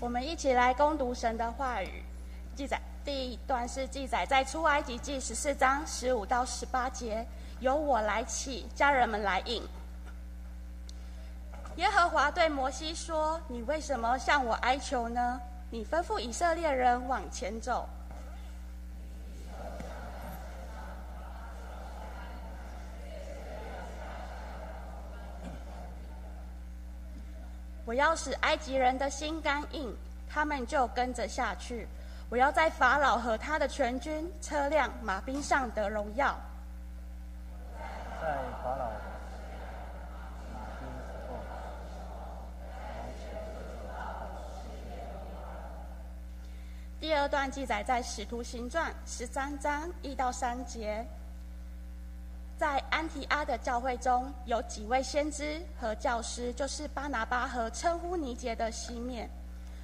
我们一起来攻读神的话语。记载第一段是记载在出埃及记十四章十五到十八节，由我来起，家人们来应。耶和华对摩西说：“你为什么向我哀求呢？你吩咐以色列人往前走。我要使埃及人的心肝硬，他们就跟着下去。我要在法老和他的全军、车辆、马兵上得荣耀。在法老，第二段记载在《使徒行传》十三章一到三节。在安提阿的教会中有几位先知和教师，就是巴拿巴和称呼尼杰的西面，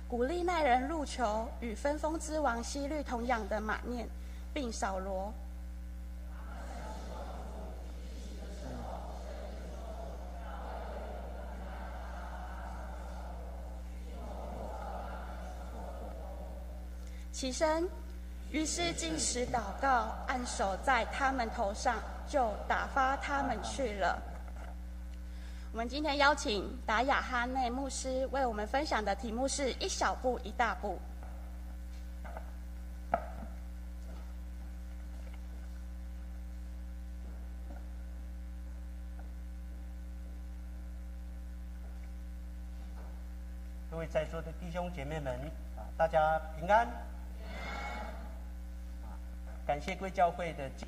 鼓励那人入球，与分封之王希律同养的马念，并扫罗。起身，于是进食祷告，按手在他们头上，就打发他们去了。我们今天邀请达雅哈内牧师为我们分享的题目是一小步一大步。各位在座的弟兄姐妹们啊，大家平安。感谢贵教会的接，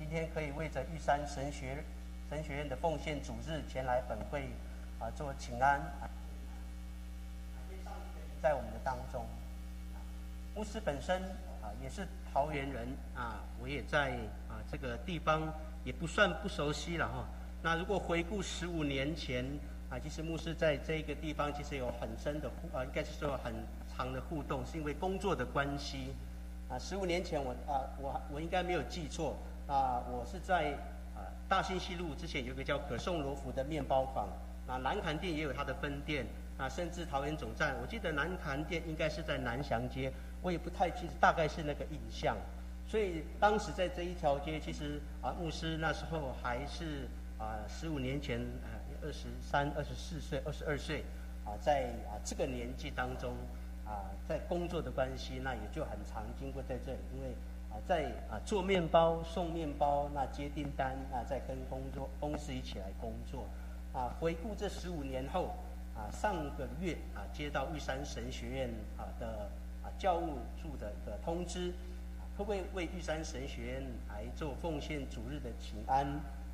今天可以为着玉山神学神学院的奉献主日前来本会啊做请安。在我们的当中，牧师本身啊也是桃园人啊，我也在啊这个地方也不算不熟悉了哈。那如果回顾十五年前啊，其实牧师在这个地方其实有很深的互啊，应该是说很长的互动，是因为工作的关系啊。十五年前我啊我我应该没有记错啊，我是在啊大兴西路之前有一个叫可颂罗福的面包坊那，南坎店也有它的分店啊，甚至桃园总站，我记得南坎店应该是在南翔街，我也不太记得，大概是那个印象。所以当时在这一条街，其实啊牧师那时候还是啊十五年前啊二十三、二十四岁、二十二岁啊，在啊这个年纪当中啊，在工作的关系，那也就很常经过在这里，因为啊在啊做面包、送面包，那接订单，那在跟工作公司一起来工作啊。回顾这十五年后啊，上个月啊接到玉山神学院啊的啊教务处的一个通知。会不会为玉山神学院来做奉献主日的请安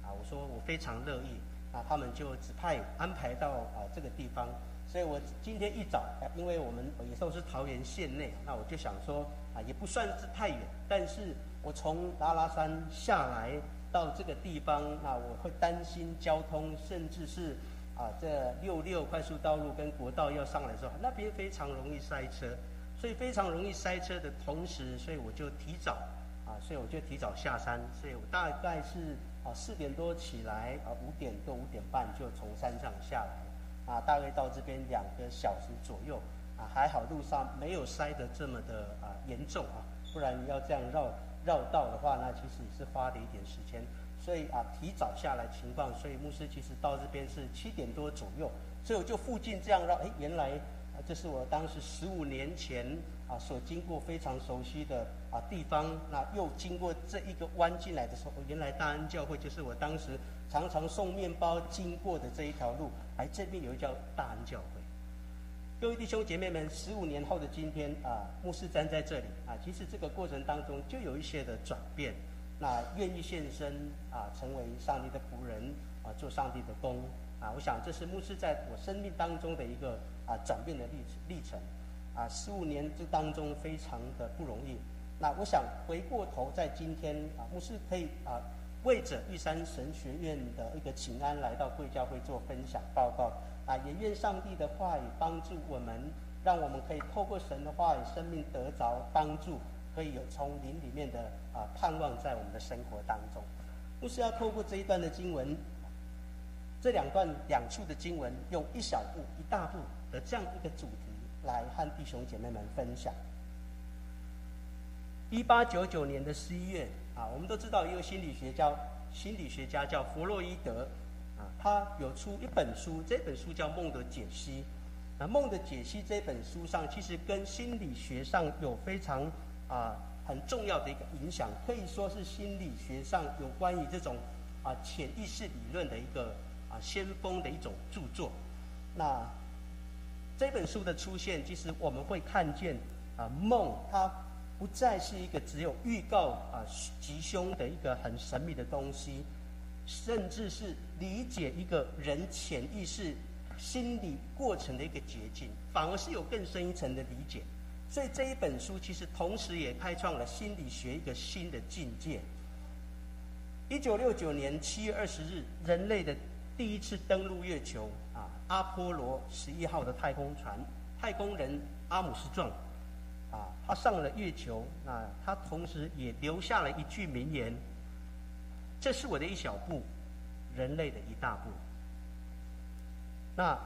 啊？我说我非常乐意啊，他们就指派安排到啊这个地方，所以我今天一早，因为我们也都是桃园县内，那我就想说啊，也不算是太远，但是我从拉拉山下来到这个地方，那我会担心交通，甚至是啊这六六快速道路跟国道要上来的时候，那边非常容易塞车。所以非常容易塞车的同时，所以我就提早啊，所以我就提早下山，所以我大概是啊四点多起来啊，五点多五点半就从山上下来啊，大概到这边两个小时左右啊，还好路上没有塞得这么的啊严重啊，不然要这样绕绕道的话，那其实也是花了一点时间，所以啊提早下来情况，所以牧师其实到这边是七点多左右，所以我就附近这样绕，哎，原来。啊，这是我当时十五年前啊所经过非常熟悉的啊地方，那又经过这一个弯进来的时候，原来大安教会就是我当时常常送面包经过的这一条路，哎，这边有一叫大安教会。各位弟兄姐妹们，十五年后的今天啊，牧师站在这里啊，其实这个过程当中就有一些的转变，那愿意献身啊，成为上帝的仆人啊，做上帝的工啊，我想这是牧师在我生命当中的一个。啊，转变的历历程，啊，十五年这当中非常的不容易。那我想回过头，在今天啊，牧师可以啊，为着玉山神学院的一个请安来到贵教会做分享报告啊，也愿上帝的话语帮助我们，让我们可以透过神的话语，生命得着帮助，可以有从灵里面的啊盼望在我们的生活当中。牧师要透过这一段的经文，这两段两处的经文，用一小步一大步。的这样一个主题来和弟兄姐妹们分享。一八九九年的十一月啊，我们都知道一个心理学家，心理学家叫弗洛伊德啊，他有出一本书，这本书叫《梦的解析》。那《梦的解析》这本书上，其实跟心理学上有非常啊很重要的一个影响，可以说是心理学上有关于这种啊潜意识理论的一个啊先锋的一种著作。那这本书的出现，其实我们会看见啊梦它。不再是一个只有预告啊吉凶的一个很神秘的东西，甚至是理解一个人潜意识心理过程的一个捷径，反而是有更深一层的理解。所以这一本书其实同时也开创了心理学一个新的境界。一九六九年七月二十日，人类的第一次登陆月球啊，阿波罗十一号的太空船，太空人阿姆斯壮。啊，他上了月球，那他同时也留下了一句名言：“这是我的一小步，人类的一大步。”那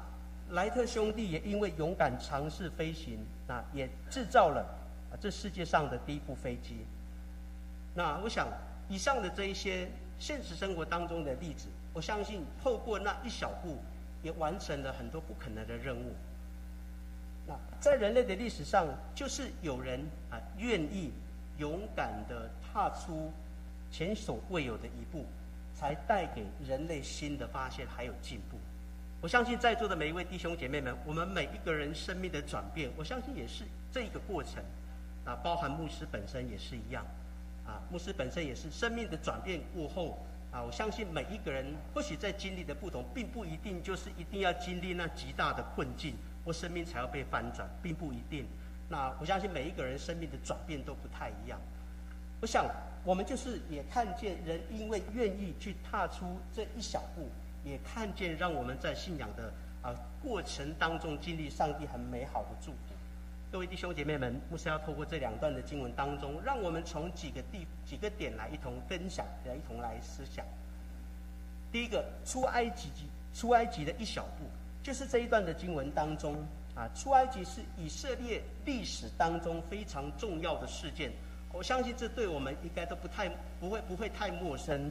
莱特兄弟也因为勇敢尝试飞行，那也制造了这世界上的第一部飞机。那我想，以上的这一些现实生活当中的例子，我相信透过那一小步，也完成了很多不可能的任务。在人类的历史上，就是有人啊愿意勇敢的踏出前所未有的一步，才带给人类新的发现还有进步。我相信在座的每一位弟兄姐妹们，我们每一个人生命的转变，我相信也是这个过程啊，包含牧师本身也是一样啊，牧师本身也是生命的转变过后啊，我相信每一个人或许在经历的不同，并不一定就是一定要经历那极大的困境。我生命才要被翻转，并不一定。那我相信每一个人生命的转变都不太一样。我想，我们就是也看见人因为愿意去踏出这一小步，也看见让我们在信仰的啊过程当中经历上帝很美好的祝福。各位弟兄姐妹们，牧师要透过这两段的经文当中，让我们从几个地几个点来一同分享，来一同来思想。第一个，出埃及出埃及的一小步。就是这一段的经文当中啊，出埃及是以色列历史当中非常重要的事件。我相信这对我们应该都不太不会不会太陌生，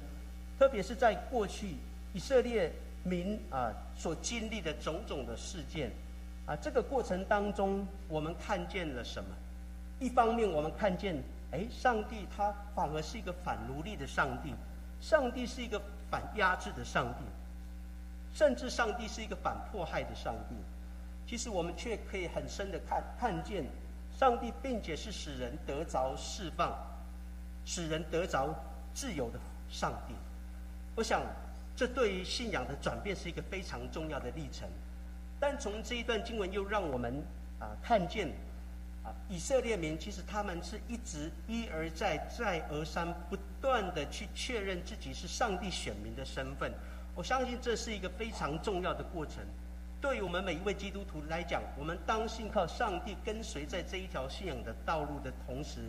特别是在过去以色列民啊所经历的种种的事件啊，这个过程当中我们看见了什么？一方面我们看见，哎，上帝他反而是一个反奴隶的上帝，上帝是一个反压制的上帝。甚至上帝是一个反迫害的上帝，其实我们却可以很深的看看见，上帝并且是使人得着释放、使人得着自由的上帝。我想，这对于信仰的转变是一个非常重要的历程。但从这一段经文又让我们啊看见，啊以色列民其实他们是一直一而再、再而三不断的去确认自己是上帝选民的身份。我相信这是一个非常重要的过程，对于我们每一位基督徒来讲，我们当信靠上帝，跟随在这一条信仰的道路的同时，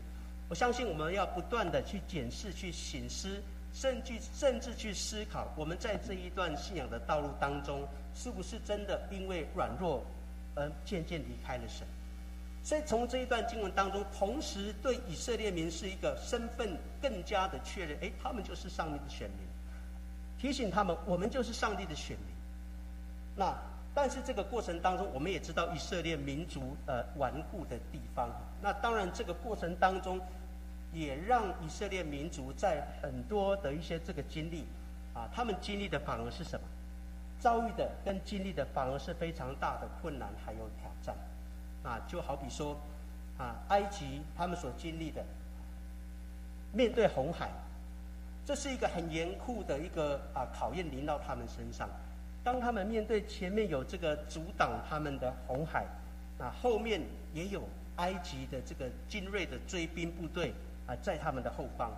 我相信我们要不断的去检视、去醒思，甚至甚至去思考，我们在这一段信仰的道路当中，是不是真的因为软弱而渐渐离开了神？所以从这一段经文当中，同时对以色列民是一个身份更加的确认，哎，他们就是上帝的选民。提醒他们，我们就是上帝的选民。那但是这个过程当中，我们也知道以色列民族呃顽固的地方。那当然，这个过程当中，也让以色列民族在很多的一些这个经历啊，他们经历的反而是什么？遭遇的跟经历的反而是非常大的困难还有挑战。啊，就好比说啊，埃及他们所经历的，面对红海。这是一个很严酷的一个啊考验临到他们身上，当他们面对前面有这个阻挡他们的红海，啊后面也有埃及的这个精锐的追兵部队啊在他们的后方，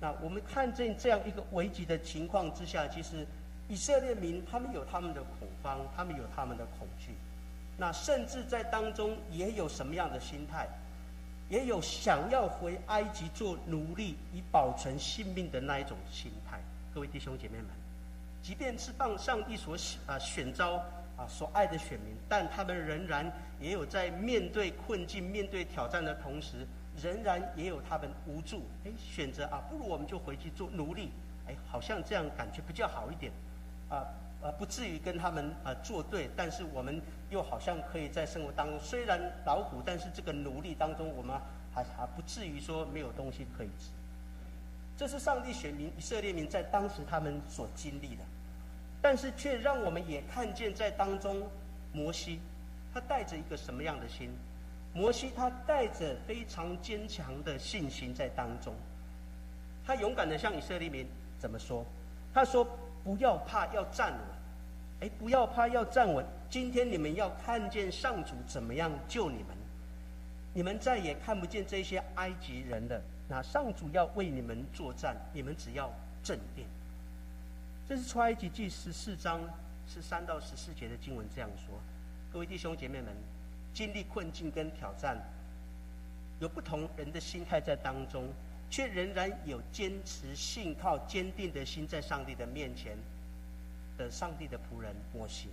那我们看见这样一个危急的情况之下，其实以色列民他们有他们的恐慌，他们有他们的恐惧，那甚至在当中也有什么样的心态？也有想要回埃及做奴隶以保存性命的那一种心态，各位弟兄姐妹们，即便是放上帝所选啊选召啊所爱的选民，但他们仍然也有在面对困境、面对挑战的同时，仍然也有他们无助，哎，选择啊，不如我们就回去做奴隶，哎，好像这样感觉比较好一点，啊。呃，不至于跟他们呃作对，但是我们又好像可以在生活当中，虽然劳苦，但是这个努力当中，我们还还不至于说没有东西可以吃。这是上帝选民以色列民在当时他们所经历的，但是却让我们也看见在当中，摩西他带着一个什么样的心？摩西他带着非常坚强的信心在当中，他勇敢的向以色列民怎么说？他说。不要怕，要站稳。哎，不要怕，要站稳。今天你们要看见上主怎么样救你们，你们再也看不见这些埃及人了。那上主要为你们作战，你们只要镇定。这是出埃及记十四章十三到十四节的经文这样说。各位弟兄姐妹们，经历困境跟挑战，有不同人的心态在当中。却仍然有坚持信靠、坚定的心，在上帝的面前的上帝的仆人摩西。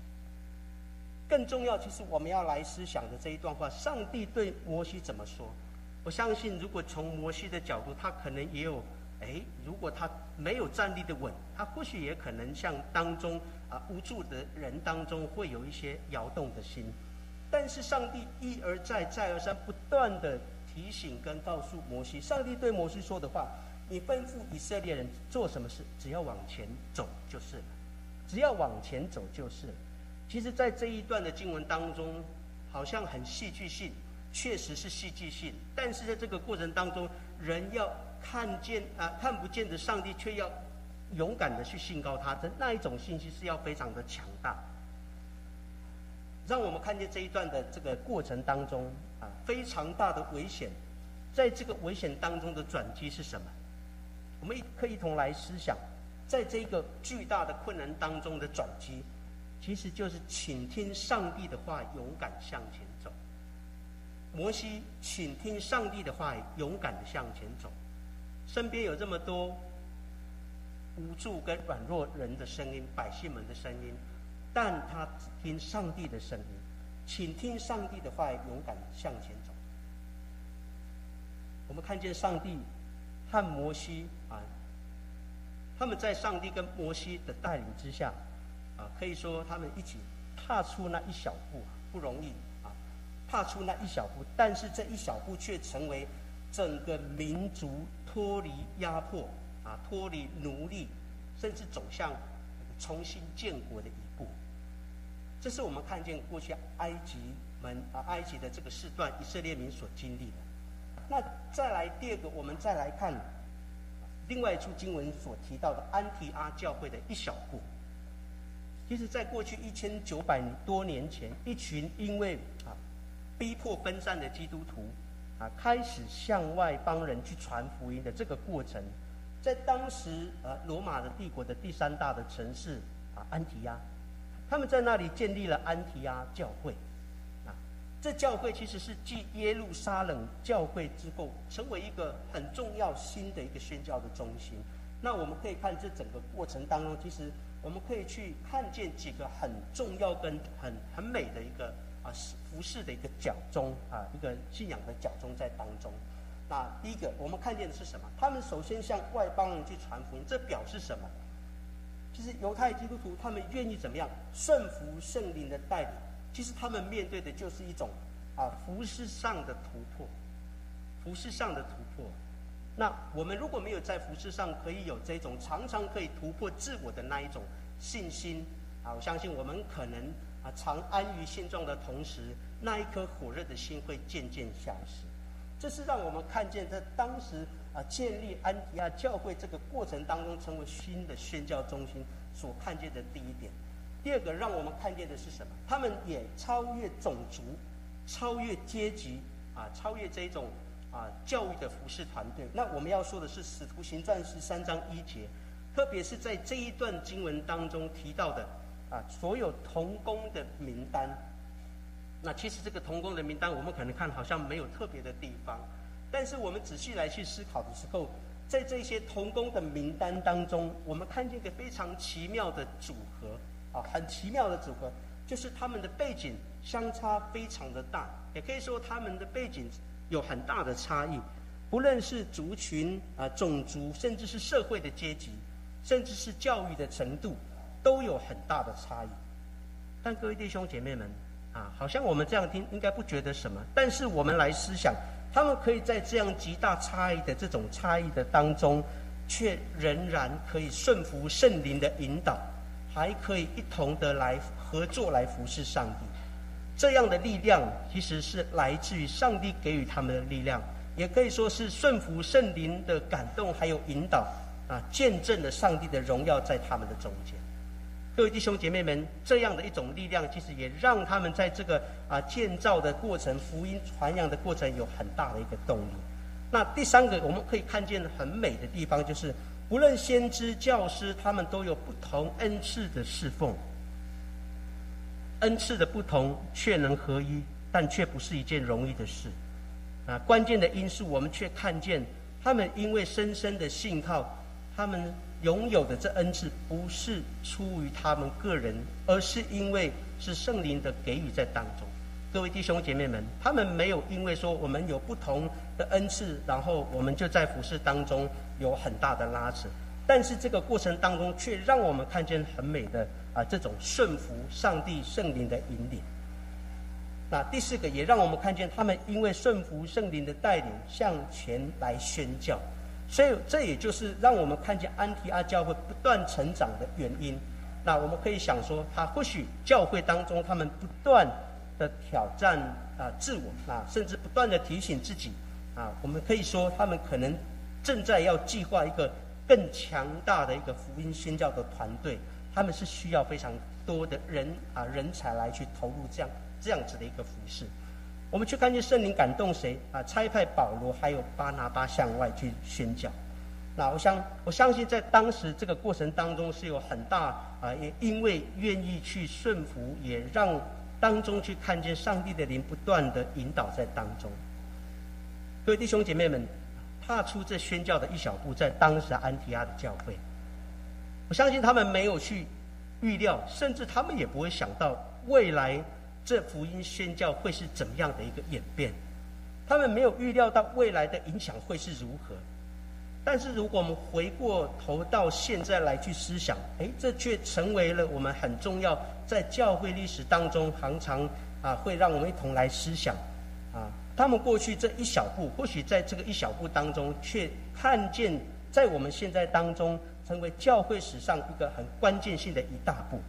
更重要，其实我们要来思想的这一段话，上帝对摩西怎么说？我相信，如果从摩西的角度，他可能也有，哎，如果他没有站立的稳，他或许也可能像当中啊无助的人当中会有一些摇动的心。但是上帝一而再、再而三不断的。提醒跟告诉摩西，上帝对摩西说的话：“你吩咐以色列人做什么事，只要往前走就是了，只要往前走就是了。”其实，在这一段的经文当中，好像很戏剧性，确实是戏剧性。但是在这个过程当中，人要看见啊看不见的上帝，却要勇敢的去信告他，的那一种信息是要非常的强大。让我们看见这一段的这个过程当中非常大的危险，在这个危险当中的转机是什么？我们一可以一同来思想，在这个巨大的困难当中的转机，其实就是倾听上帝的话，勇敢向前走。摩西请听上帝的话，勇敢的向前走，身边有这么多无助跟软弱人的声音，百姓们的声音。但他只听上帝的声音，请听上帝的话，勇敢向前走。我们看见上帝和摩西啊，他们在上帝跟摩西的带领之下，啊，可以说他们一起踏出那一小步不容易啊，踏出那一小步，但是这一小步却成为整个民族脱离压迫啊，脱离奴隶，甚至走向重新建国的一。这是我们看见过去埃及们啊，埃及的这个世段，以色列民所经历的。那再来第二个，我们再来看另外一处经文所提到的安提阿教会的一小步。其实，在过去一千九百多年前，一群因为啊逼迫分散的基督徒啊，开始向外邦人去传福音的这个过程，在当时啊罗马的帝国的第三大的城市啊安提阿。他们在那里建立了安提阿教会，啊，这教会其实是继耶路撒冷教会之后，成为一个很重要新的一个宣教的中心。那我们可以看这整个过程当中，其实我们可以去看见几个很重要跟很很美的一个啊服饰的一个角钟啊，一个信仰的角钟在当中。那第一个，我们看见的是什么？他们首先向外邦人去传福音，这表示什么？其实犹太基督徒他们愿意怎么样顺服圣灵的带领？其实他们面对的就是一种啊服饰上的突破，服饰上的突破。那我们如果没有在服饰上可以有这种常常可以突破自我的那一种信心啊，我相信我们可能啊常安于现状的同时，那一颗火热的心会渐渐消失。这是让我们看见在当时。啊，建立安提亚教会这个过程当中，成为新的宣教中心所看见的第一点。第二个，让我们看见的是什么？他们也超越种族，超越阶级，啊，超越这种啊教育的服饰团队。那我们要说的是《使徒行传》十三章一节，特别是在这一段经文当中提到的啊，所有童工的名单。那其实这个童工的名单，我们可能看好像没有特别的地方。但是我们仔细来去思考的时候，在这些童工的名单当中，我们看见一个非常奇妙的组合啊，很奇妙的组合。就是他们的背景相差非常的大，也可以说他们的背景有很大的差异，不论是族群啊、种族，甚至是社会的阶级，甚至是教育的程度，都有很大的差异。但各位弟兄姐妹们啊，好像我们这样听应该不觉得什么，但是我们来思想，他们可以在这样极大差异的这种差异的当中，却仍然可以顺服圣灵的引导，还可以一同的来合作来服侍上帝。这样的力量其实是来自于上帝给予他们的力量，也可以说是顺服圣灵的感动还有引导啊，见证了上帝的荣耀在他们的中间。各位弟兄姐妹们，这样的一种力量，其实也让他们在这个啊建造的过程、福音传扬的过程有很大的一个动力。那第三个，我们可以看见很美的地方，就是不论先知、教师，他们都有不同恩赐的侍奉。恩赐的不同，却能合一，但却不是一件容易的事。啊，关键的因素，我们却看见他们因为深深的信靠，他们。拥有的这恩赐不是出于他们个人，而是因为是圣灵的给予在当中。各位弟兄姐妹们，他们没有因为说我们有不同的恩赐，然后我们就在服饰当中有很大的拉扯。但是这个过程当中，却让我们看见很美的啊这种顺服上帝圣灵的引领。那第四个也让我们看见他们因为顺服圣灵的带领，向前来宣教。所以，这也就是让我们看见安提阿教会不断成长的原因。那我们可以想说，他或许教会当中他们不断的挑战啊自我啊，甚至不断的提醒自己啊，我们可以说他们可能正在要计划一个更强大的一个福音宣教的团队，他们是需要非常多的人啊人才来去投入这样这样子的一个服饰。我们去看见圣灵感动谁啊？差派保罗还有巴拿巴向外去宣教。那我相我相信在当时这个过程当中是有很大啊，也因为愿意去顺服，也让当中去看见上帝的灵不断的引导在当中。各位弟兄姐妹们，踏出这宣教的一小步，在当时安提阿的教会，我相信他们没有去预料，甚至他们也不会想到未来。这福音宣教会是怎么样的一个演变？他们没有预料到未来的影响会是如何。但是如果我们回过头到现在来去思想，哎，这却成为了我们很重要在教会历史当中常常啊会让我们一同来思想啊。他们过去这一小步，或许在这个一小步当中，却看见在我们现在当中成为教会史上一个很关键性的一大步。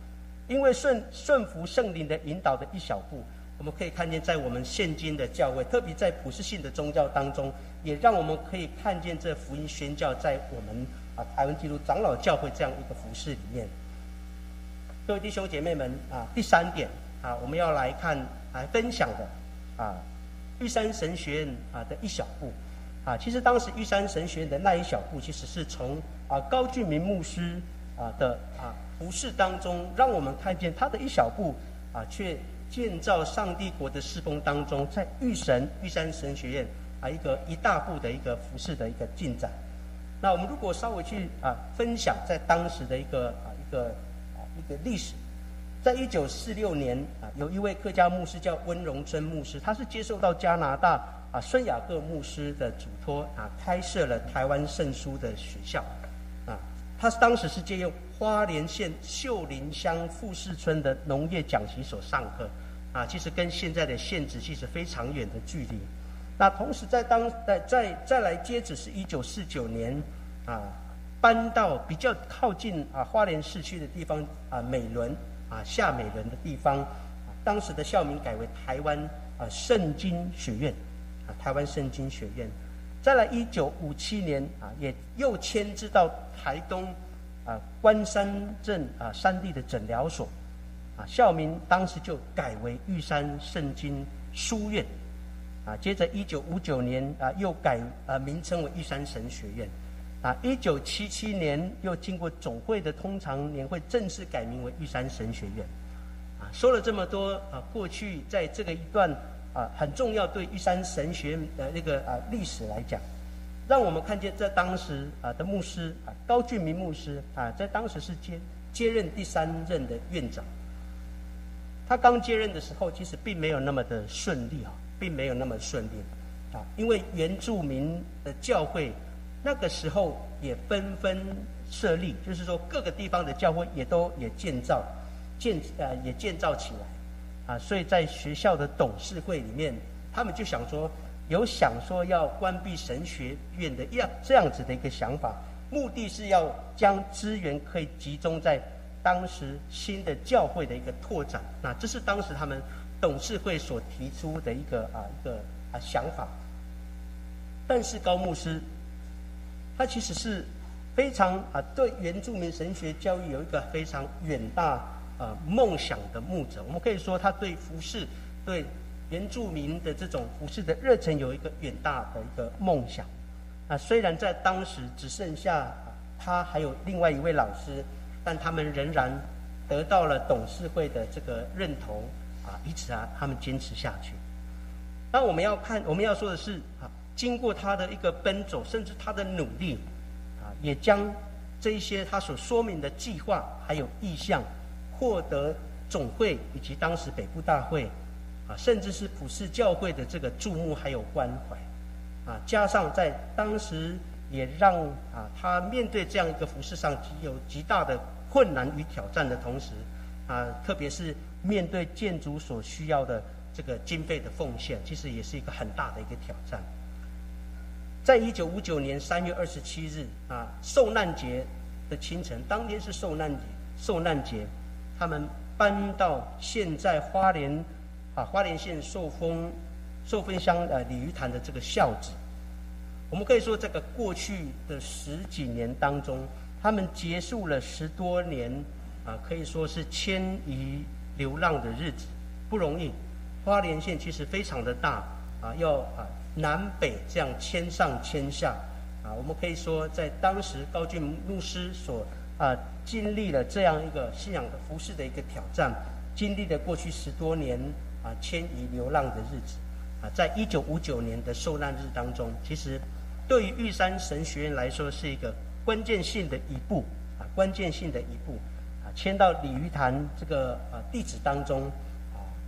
因为顺顺服圣灵的引导的一小步，我们可以看见，在我们现今的教会，特别在普世性的宗教当中，也让我们可以看见这福音宣教在我们啊台湾基督长老教会这样一个服饰里面。各位弟兄姐妹们啊，第三点啊，我们要来看来分享的啊玉山神学院啊的一小步啊，其实当时玉山神学院的那一小步，其实是从啊高俊明牧师啊的啊。服饰当中，让我们看见他的一小步啊，却建造上帝国的侍奉当中，在玉神玉山神学院啊，一个一大步的一个服饰的一个进展。那我们如果稍微去啊分享在当时的一个啊一个啊一个历史，在一九四六年啊，有一位客家牧师叫温荣珍牧师，他是接受到加拿大啊孙雅各牧师的嘱托啊，开设了台湾圣书的学校，他当时是借用。花莲县秀林乡富士村的农业讲习所上课，啊，其实跟现在的县址其实非常远的距离。那同时在当在再再来接旨是一九四九年，啊，搬到比较靠近啊花莲市区的地方啊美伦啊下美伦的地方，当时的校名改为台湾啊圣经学院，啊台湾圣经学院。再来一九五七年啊也又迁至到台东。啊，关山镇啊，山地的诊疗所，啊，校名当时就改为玉山圣经书院，啊，接着一九五九年啊，又改啊名称为玉山神学院，啊，一九七七年又经过总会的通常年会正式改名为玉山神学院，啊，说了这么多啊，过去在这个一段啊很重要对玉山神学的那个啊历史来讲。让我们看见，在当时啊的牧师啊高俊明牧师啊，在当时是接接任第三任的院长。他刚接任的时候，其实并没有那么的顺利啊，并没有那么顺利啊，因为原住民的教会那个时候也纷纷设立，就是说各个地方的教会也都也建造建呃也建造起来啊，所以在学校的董事会里面，他们就想说有想说要关闭神学院的样这样子的一个想法，目的是要将资源可以集中在。当时新的教会的一个拓展，那这是当时他们董事会所提出的一个啊一个啊想法。但是高牧师，他其实是非常啊对原住民神学教育有一个非常远大啊梦想的牧者。我们可以说，他对服饰、对原住民的这种服饰的热忱有一个远大的一个梦想。啊，虽然在当时只剩下他还有另外一位老师。但他们仍然得到了董事会的这个认同啊，以此啊，他们坚持下去。那我们要看，我们要说的是啊，经过他的一个奔走，甚至他的努力啊，也将这一些他所说明的计划还有意向，获得总会以及当时北部大会啊，甚至是普世教会的这个注目还有关怀啊，加上在当时也让啊，他面对这样一个服饰上极有极大的。困难与挑战的同时，啊，特别是面对建筑所需要的这个经费的奉献，其实也是一个很大的一个挑战。在一九五九年三月二十七日啊，受难节的清晨，当天是受难节，受难节，他们搬到现在花莲啊花莲县寿丰寿丰乡呃鲤鱼潭的这个孝子。我们可以说，这个过去的十几年当中。他们结束了十多年，啊，可以说是迁移流浪的日子，不容易。花莲县其实非常的大，啊，要啊南北这样迁上迁下，啊，我们可以说在当时高俊牧师所啊经历了这样一个信仰的服饰的一个挑战，经历了过去十多年啊迁移流浪的日子，啊，在一九五九年的受难日当中，其实对于玉山神学院来说是一个。关键性的一步啊，关键性的一步啊，迁到鲤鱼潭这个啊地址当中，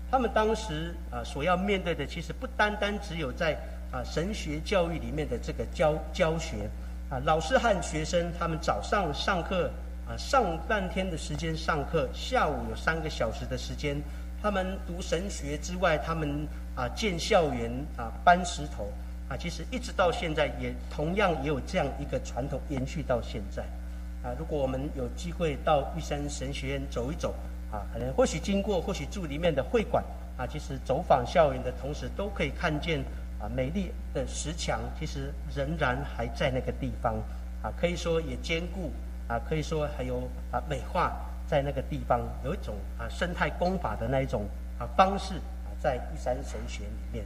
他们当时啊所要面对的，其实不单单只有在啊神学教育里面的这个教教学啊，老师和学生他们早上上课啊上半天的时间上课，下午有三个小时的时间，他们读神学之外，他们啊建校园啊搬石头。啊，其实一直到现在也同样也有这样一个传统延续到现在。啊，如果我们有机会到玉山神学院走一走，啊，可能或许经过，或许住里面的会馆，啊，其实走访校园的同时，都可以看见啊美丽的石墙，其实仍然还在那个地方。啊，可以说也坚固，啊，可以说还有啊美化在那个地方，有一种啊生态功法的那一种啊方式啊，在玉山神学里面。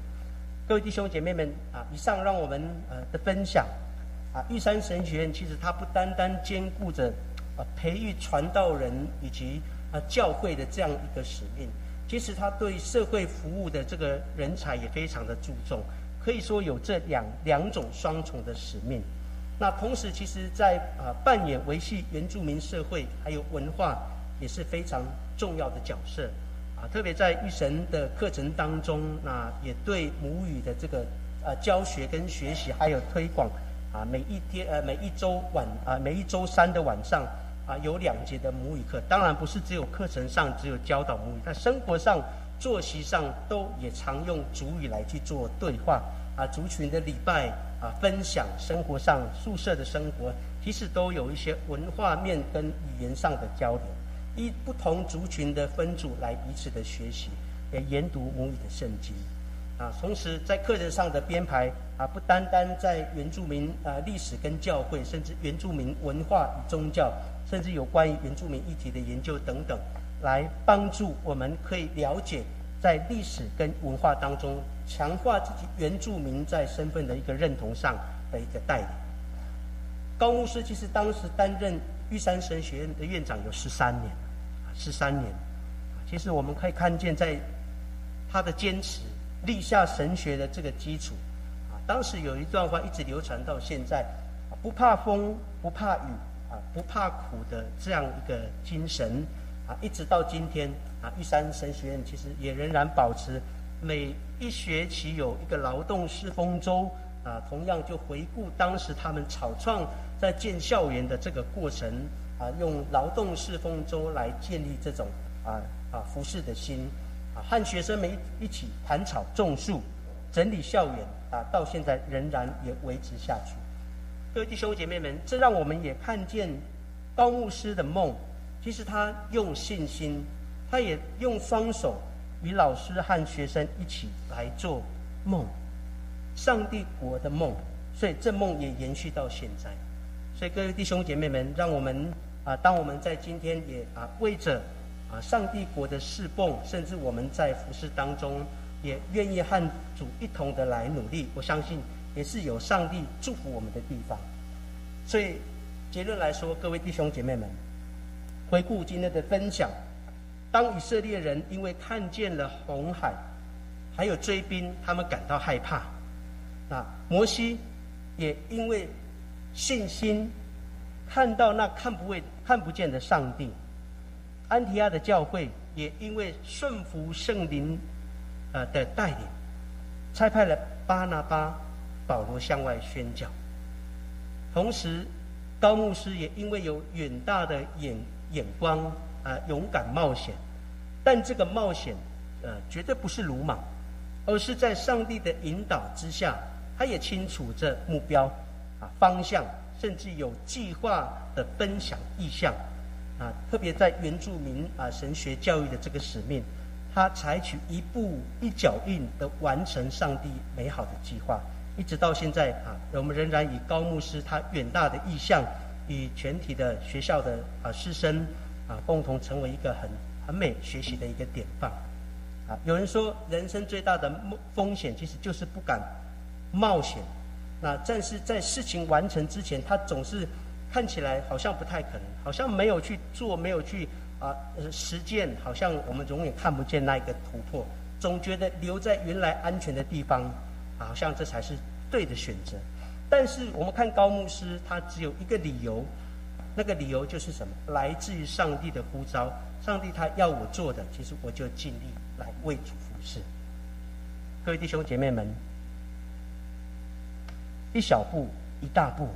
各位弟兄姐妹们啊，以上让我们呃的分享啊，玉山神学院其实它不单单兼顾着啊培育传道人以及啊教会的这样一个使命，其实它对社会服务的这个人才也非常的注重，可以说有这两两种双重的使命。那同时，其实在啊扮演维系原住民社会还有文化也是非常重要的角色。啊，特别在玉神的课程当中，那也对母语的这个呃教学跟学习还有推广，啊，每一天呃每一周晚啊每一周三的晚上啊有两节的母语课，当然不是只有课程上只有教导母语，在生活上作息上都也常用主语来去做对话啊，族群的礼拜啊分享，生活上宿舍的生活，其实都有一些文化面跟语言上的交流。依不同族群的分组来彼此的学习，也研读母语的圣经，啊，同时在课程上的编排啊，不单单在原住民啊历史跟教会，甚至原住民文化与宗教，甚至有关于原住民议题的研究等等，来帮助我们可以了解在历史跟文化当中强化自己原住民在身份的一个认同上的一个带领。高牧师其实当时担任玉山神学院的院长有十三年。十三年，其实我们可以看见，在他的坚持立下神学的这个基础啊。当时有一段话一直流传到现在：不怕风，不怕雨，啊，不怕苦的这样一个精神一直到今天啊，玉山神学院其实也仍然保持每一学期有一个劳动式丰周啊，同样就回顾当时他们草创在建校园的这个过程啊，用劳动式丰周来建立这种啊啊服饰的心啊，和学生们一一起盘草种树，整理校园啊，到现在仍然也维持下去。各位弟兄姐妹们，这让我们也看见高牧师的梦。其实他用信心，他也用双手与老师和学生一起来做梦，上帝国的梦。所以这梦也延续到现在。所以各位弟兄姐妹们，让我们啊，当我们在今天也啊为着啊上帝国的侍奉，甚至我们在服饰当中也愿意和主一同的来努力。我相信也是有上帝祝福我们的地方。所以结论来说，各位弟兄姐妹们。回顾今天的分享，当以色列人因为看见了红海，还有追兵，他们感到害怕。那摩西也因为信心看到那看不为看不见的上帝。安提亚的教会也因为顺服圣灵呃的带领，差派了巴拿巴、保罗向外宣教。同时，高牧师也因为有远大的眼。眼光啊，勇敢冒险，但这个冒险，呃，绝对不是鲁莽，而是在上帝的引导之下，他也清楚这目标啊方向，甚至有计划的分享意向啊。特别在原住民啊神学教育的这个使命，他采取一步一脚印的完成上帝美好的计划，一直到现在啊，我们仍然以高牧师他远大的意向。与全体的学校的啊师生啊共同成为一个很很美学习的一个典范啊。有人说，人生最大的风险其实就是不敢冒险。那但是在事情完成之前，他总是看起来好像不太可能，好像没有去做，没有去啊实践，好像我们永远看不见那一个突破，总觉得留在原来安全的地方，好像这才是对的选择。但是我们看高牧师，他只有一个理由，那个理由就是什么？来自于上帝的呼召，上帝他要我做的，其实我就尽力来为主服侍。各位弟兄姐妹们，一小步一大步，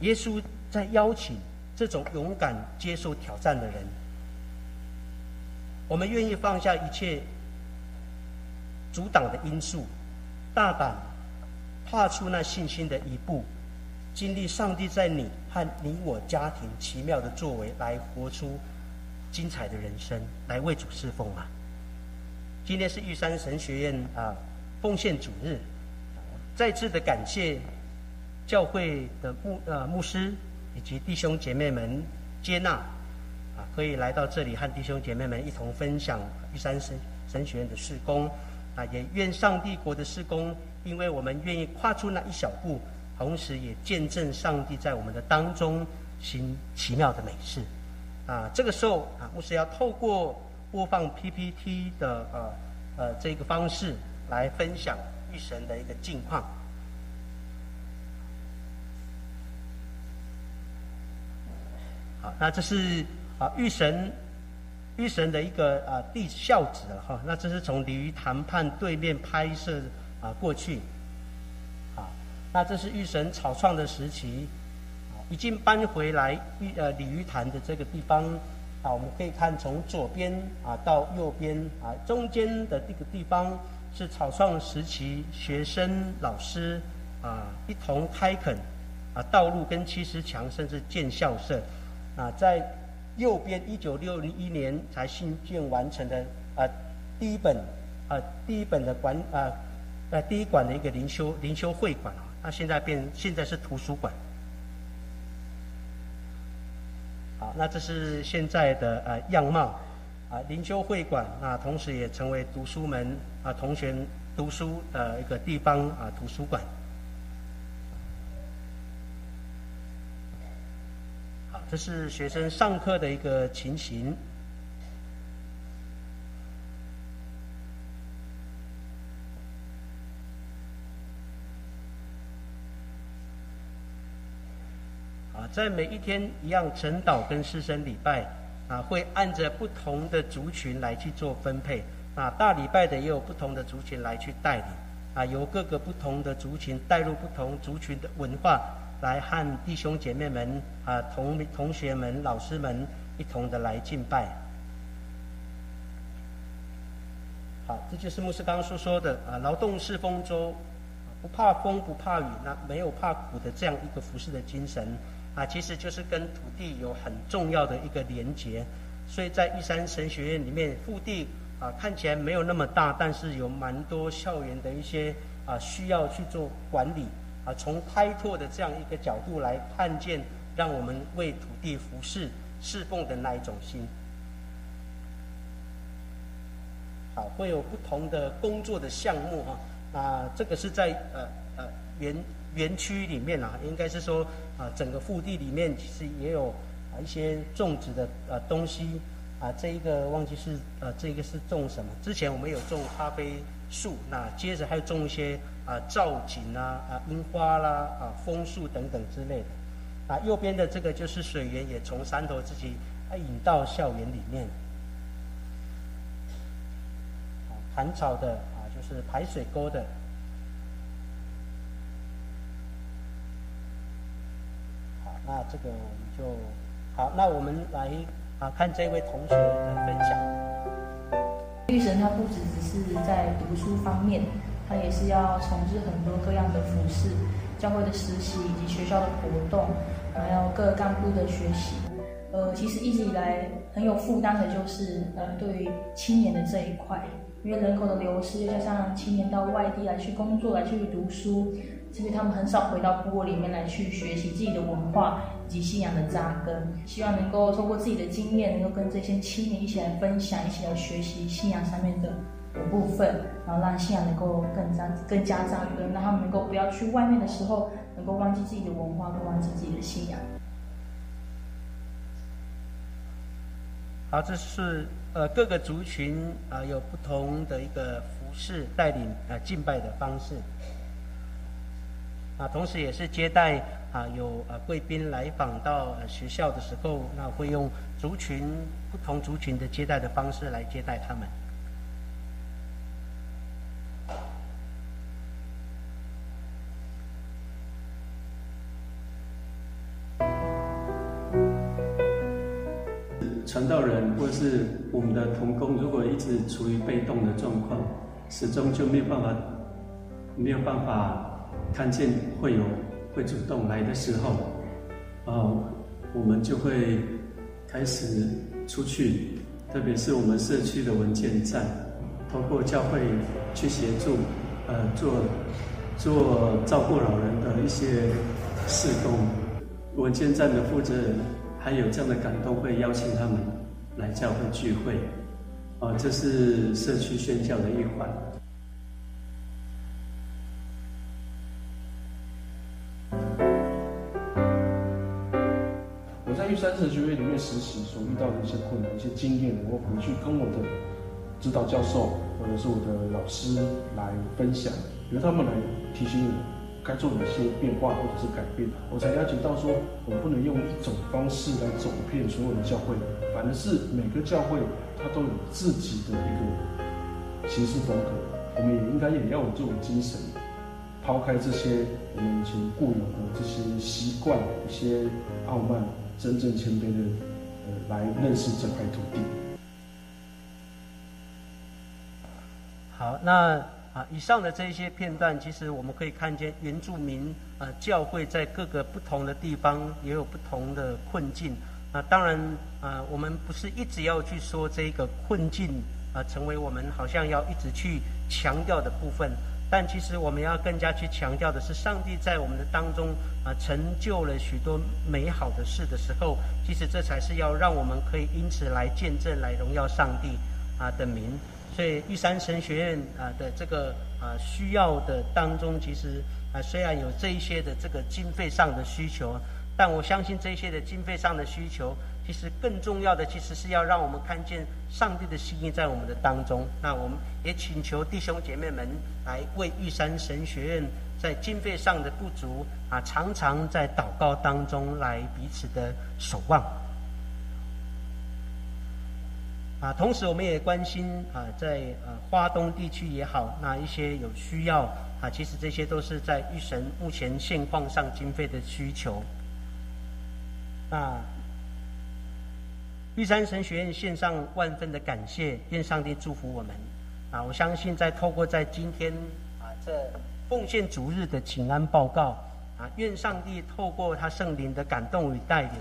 耶稣在邀请这种勇敢接受挑战的人，我们愿意放下一切阻挡的因素，大胆。踏出那信心的一步，经历上帝在你和你我家庭奇妙的作为，来活出精彩的人生，来为主侍奉啊！今天是玉山神学院啊奉献主日，再次的感谢教会的牧呃牧师以及弟兄姐妹们接纳啊，可以来到这里和弟兄姐妹们一同分享玉山神神学院的事工啊，也愿上帝国的事工。因为我们愿意跨出那一小步，同时也见证上帝在我们的当中行奇妙的美事。啊，这个时候啊，牧师要透过播放 PPT 的呃呃这个方式来分享玉神的一个近况。好，那这是啊玉神玉神的一个啊地孝子了哈，那这是从鲤鱼谈判对面拍摄。啊，过去，啊，那这是玉神草创的时期，啊，已经搬回来玉呃鲤鱼潭的这个地方，啊，我们可以看从左边啊到右边啊中间的这个地方是草创时期学生老师啊一同开垦啊道路跟七十墙甚至建校舍，啊，在右边一九六一年才新建完成的啊第一本啊第一本的管啊。在第一馆的一个灵修灵修会馆啊，那现在变现在是图书馆。好，那这是现在的呃样貌啊，灵修会馆啊，同时也成为读书门啊，同学读书的一个地方啊，图书馆。好，这是学生上课的一个情形。在每一天一样晨祷跟师生礼拜，啊，会按着不同的族群来去做分配。啊，大礼拜的也有不同的族群来去带领。啊，由各个不同的族群带入不同族群的文化，来和弟兄姐妹们、啊同同学们、老师们一同的来敬拜。好，这就是牧师刚刚所说的啊，劳动是丰收，不怕风不怕雨，那没有怕苦的这样一个服饰的精神啊，其实就是跟土地有很重要的一个连结。所以在玉山神学院里面，腹地。啊，看起来没有那么大，但是有蛮多校园的一些啊需要去做管理啊。从开拓的这样一个角度来看见，让我们为土地服侍侍奉的那一种心。好，会有不同的工作的项目哈。啊，这个是在呃呃原园区里面啊，应该是说啊整个腹地里面其实也有啊一些种植的呃东西。啊，这一个忘记是呃，这个是种什么？之前我们有种咖啡树，那接着还有种一些啊造景啊、啊樱花啦、啊枫树等等之类的。啊，右边的这个就是水源，也从山头自己啊引到校园里面。啊，砍草的啊，就是排水沟的。好，那这个我们就好，那我们来。啊，看这位同学的分享。玉神他不只只是在读书方面，他也是要从事很多各样的服饰、教会的实习以及学校的活动，还有各干部的学习。呃，其实一直以来很有负担的就是呃，对于青年的这一块，因为人口的流失，又加上青年到外地来去工作、来去读书。其实他们很少回到部落里面来去学习自己的文化以及信仰的扎根，希望能够透过自己的经验，能够跟这些青年一起来分享，一起来学习信仰上面的部分，然后让信仰能够更加更加扎根，让他们能够不要去外面的时候，能够忘记自己的文化，不忘记自己的信仰。好，这是呃各个族群啊有不同的一个服饰带领啊敬拜的方式。啊，同时也是接待啊，有呃贵宾来访到学校的时候，那会用族群不同族群的接待的方式来接待他们。传道人或是我们的童工，如果一直处于被动的状况，始终就没有办法，没有办法。看见会有会主动来的时候，啊，我们就会开始出去，特别是我们社区的文件站，通过教会去协助，呃，做做照顾老人的一些事工。文件站的负责人还有这样的感动，会邀请他们来教会聚会，啊，这是社区宣教的一环。实习所遇到的一些困难、一些经验，我回去跟我的指导教授或者是我的老师来分享，由他们来提醒我该做哪些变化或者是改变，我才了解到说，我们不能用一种方式来走遍所有的教会，反而是每个教会它都有自己的一个行事风格，我们也应该也要有这种精神，抛开这些我们以前固有的这些习惯、一些傲慢。真正谦卑的，来认识这块土地。好，那啊，以上的这一些片段，其实我们可以看见原住民啊教会在各个不同的地方也有不同的困境。那当然啊，我们不是一直要去说这个困境啊，成为我们好像要一直去强调的部分。但其实我们要更加去强调的是，上帝在我们的当中啊，成就了许多美好的事的时候，其实这才是要让我们可以因此来见证、来荣耀上帝啊的名。所以玉山神学院啊的这个啊需要的当中，其实啊虽然有这一些的这个经费上的需求，但我相信这些的经费上的需求。其实更重要的，其实是要让我们看见上帝的心意在我们的当中。那我们也请求弟兄姐妹们来为玉山神学院在经费上的不足啊，常常在祷告当中来彼此的守望。啊，同时我们也关心啊，在呃华东地区也好，那一些有需要啊，其实这些都是在玉神目前现况上经费的需求。那玉山神学院献上万分的感谢，愿上帝祝福我们。啊，我相信在透过在今天啊这奉献主日的请安报告啊，愿上帝透过他圣灵的感动与带领，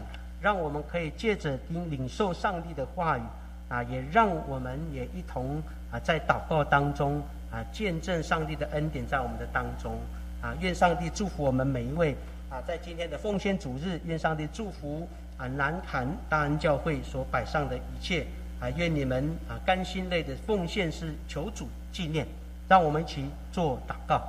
让我们可以借着领领受上帝的话语。啊，也让我们也一同啊，在祷告当中啊，见证上帝的恩典在我们的当中啊。愿上帝祝福我们每一位啊，在今天的奉献主日，愿上帝祝福啊南坛大恩教会所摆上的一切啊。愿你们啊甘心类的奉献是求主纪念，让我们一起做祷告。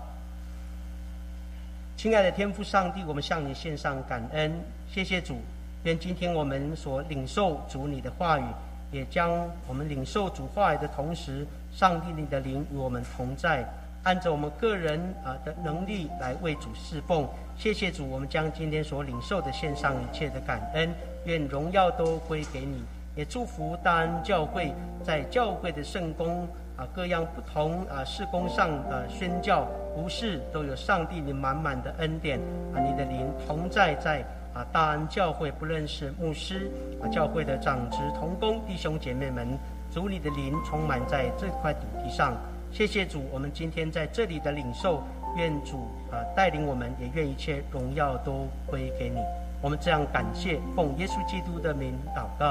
亲爱的天父上帝，我们向你献上感恩，谢谢主。愿今天我们所领受主你的话语。也将我们领受主话语的同时，上帝你的灵与我们同在，按照我们个人啊的能力来为主侍奉。谢谢主，我们将今天所领受的献上一切的感恩，愿荣耀都归给你。也祝福大恩教会，在教会的圣功啊各样不同啊事工上的宣教，无事都有上帝你满满的恩典啊，你的灵同在在。啊！大安教会不认识牧师啊，教会的长职同工弟兄姐妹们，主你的灵充满在这块土地上。谢谢主，我们今天在这里的领受，愿主啊带领我们，也愿一切荣耀都归给你。我们这样感谢，奉耶稣基督的名祷告。